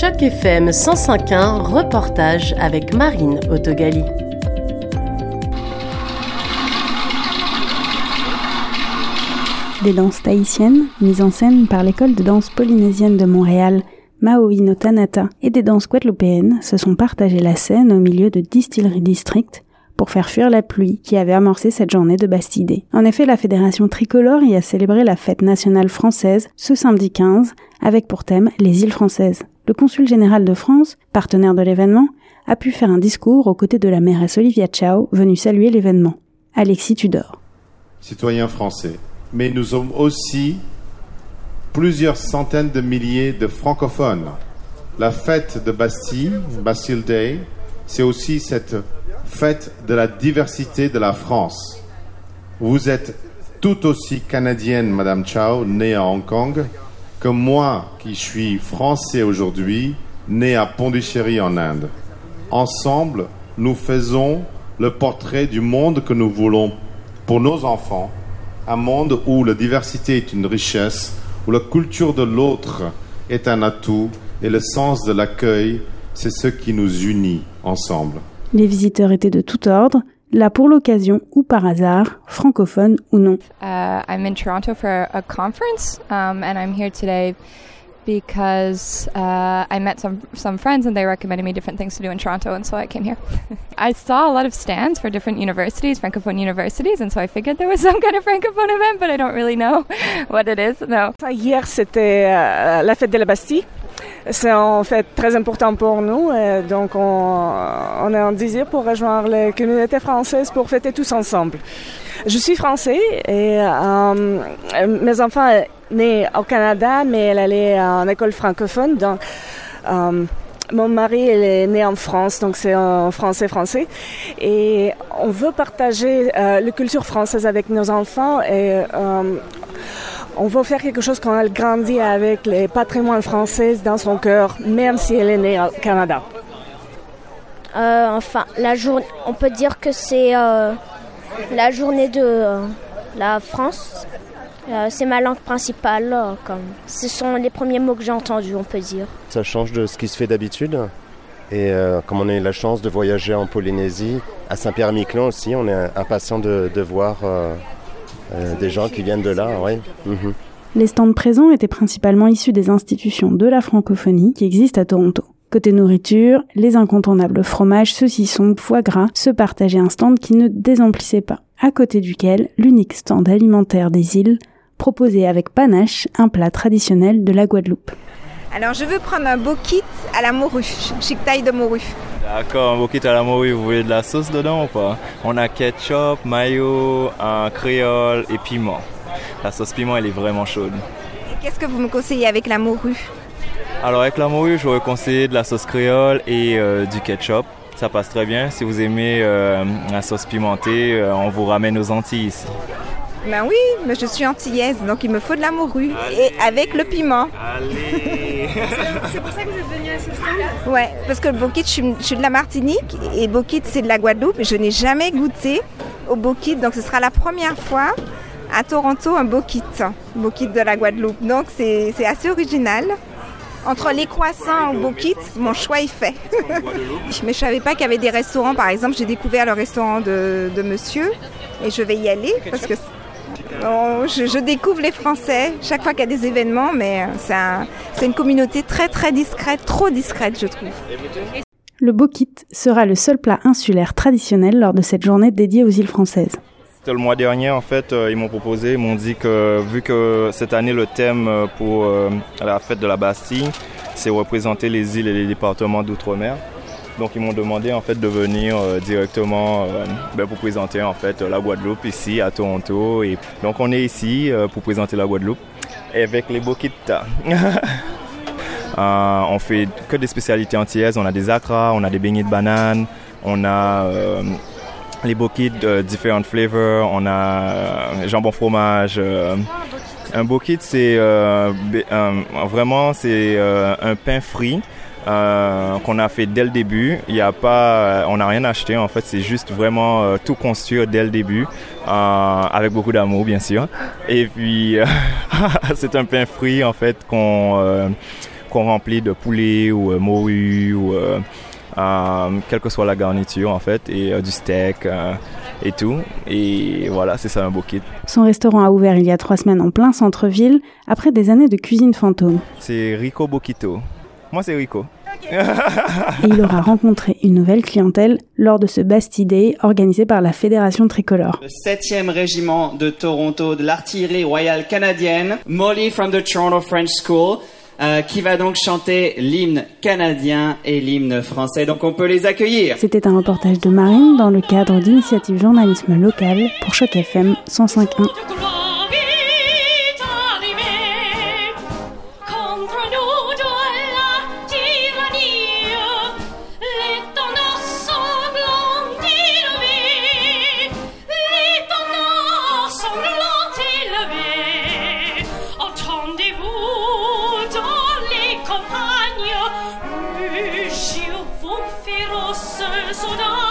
Choc FM 105.1, reportage avec Marine Autogali. Des danses tahitiennes, mises en scène par l'école de danse polynésienne de Montréal, Maui no Tanata, et des danses guadeloupéennes se sont partagées la scène au milieu de Distillery District pour faire fuir la pluie qui avait amorcé cette journée de Bastidée. En effet, la Fédération tricolore y a célébré la fête nationale française ce samedi 15 avec pour thème les îles françaises. Le consul général de France, partenaire de l'événement, a pu faire un discours aux côtés de la mairesse Olivia Chow venue saluer l'événement. Alexis Tudor. Citoyens français, mais nous sommes aussi plusieurs centaines de milliers de francophones. La fête de Bastille, Bastille Day, c'est aussi cette fête de la diversité de la France. Vous êtes tout aussi canadienne, Madame Chow, née à Hong Kong, que moi qui suis français aujourd'hui, né à Pondichéry en Inde. Ensemble, nous faisons le portrait du monde que nous voulons pour nos enfants un monde où la diversité est une richesse, où la culture de l'autre est un atout et le sens de l'accueil, c'est ce qui nous unit ensemble. Les visiteurs étaient de tout ordre, là pour l'occasion ou par hasard, francophones ou non. Uh, I'm in Toronto for a conference um, and I'm here today because uh, I met some some friends and they recommended me different things to do in Toronto, and so I came here. I saw a lot of stands for different universities, francophone universities, and so I figured there was some kind of francophone event, but I don't really know what it is. No. Hier, c'était euh, la fête de la Bastille. C'est en fait très important pour nous, et donc on, a un désir pour rejoindre les communautés françaises pour fêter tous ensemble. Je suis français et euh, mes enfants nés au Canada, mais elle allait en école francophone. Donc, euh, mon mari est né en France, donc c'est en français français. Et on veut partager euh, la culture française avec nos enfants et euh, on veut faire quelque chose quand elle grandit avec les patrimoines français dans son cœur, même si elle est née au Canada. Euh, enfin, la journée, on peut dire que c'est euh, la journée de euh, la France. Euh, c'est ma langue principale. comme. Ce sont les premiers mots que j'ai entendus, on peut dire. Ça change de ce qui se fait d'habitude. Et euh, comme on a eu la chance de voyager en Polynésie, à Saint-Pierre-Miquelon aussi, on est impatient de, de voir des gens qui de là. Ouais. Mhm. Les stands présents étaient principalement issus des institutions de la francophonie qui existent à Toronto. Côté nourriture, les incontournables fromages, saucissons, foie gras se partageaient un stand qui ne désemplissait pas, à côté duquel l'unique stand alimentaire des îles proposait avec panache un plat traditionnel de la Guadeloupe. Alors je veux prendre un beau kit à la morue, chic taille de morue. D'accord, un beau kit à la morue, vous voulez de la sauce dedans ou pas? On a ketchup, mayo, un créole et piment. La sauce piment, elle est vraiment chaude. Qu'est-ce que vous me conseillez avec la morue? Alors avec la morue, je vous conseille de la sauce créole et euh, du ketchup. Ça passe très bien. Si vous aimez euh, la sauce pimentée, euh, on vous ramène aux Antilles ici. Ben oui, mais je suis antillaise, donc il me faut de la morue. Et avec le piment. Allez C'est pour ça que vous êtes venu à ce stand Ouais, parce que le bokit, je suis, je suis de la Martinique et bokit, c'est de la Guadeloupe. Je n'ai jamais goûté au bokit, donc ce sera la première fois à Toronto un bokit, bokit de la Guadeloupe. Donc c'est c'est assez original. Entre les croissants au bokit, mon choix est fait. Mais je savais pas qu'il y avait des restaurants. Par exemple, j'ai découvert le restaurant de, de monsieur et je vais y aller parce que Oh, je, je découvre les Français chaque fois qu'il y a des événements, mais euh, c'est un- c'est une communauté très très discrète, trop discrète, je trouve. Le bokit sera le seul plat insulaire traditionnel lors de cette journée dédiée aux îles françaises. C'était le mois dernier, en fait, euh, ils m'ont proposé, ils m'ont dit que vu que cette année, le thème euh, pour la fête de la Bastille, c'est représenter les îles et les départements d'outre-mer. Donc ils m'ont demandé en fait de venir euh, directement euh, ben, pour présenter en fait la Guadeloupe ici à Toronto. Et donc on est ici euh, pour présenter la Guadeloupe avec les boquitas. On fait que des spécialités antillaises. On a des acras, on a des beignets de banane, on a les bokits de différentes flavors, on a jambon fromage. un bokit, c'est vraiment c'est un pain frit. Euh, qu'on a fait dès le début. Il y a pas, on n'a rien acheté en fait. C'est juste vraiment euh, tout construit dès le début, euh, avec beaucoup d'amour bien sûr. Et puis euh, c'est un pain frit en fait qu'on euh, qu'on remplit de poulet ou morue ou quelle que soit la garniture en fait, et du steak et tout. Et voilà, c'est ça un beau kit. Son restaurant a ouvert il y a trois semaines en plein centre-ville, après des années de cuisine fantôme. C'est Rico Boquito. Moi, c'est Rico. et il aura rencontré une nouvelle clientèle lors de ce Bastille Day organisé par la Fédération Tricolore. Le 7e régiment de Toronto de l'artillerie royale canadienne, Molly from the Toronto French School, euh, qui va donc chanter l'hymne canadien et l'hymne français. Donc on peut les accueillir. C'était un reportage de Marine dans le cadre d'initiative journalisme local pour Choc FM 105.1. sono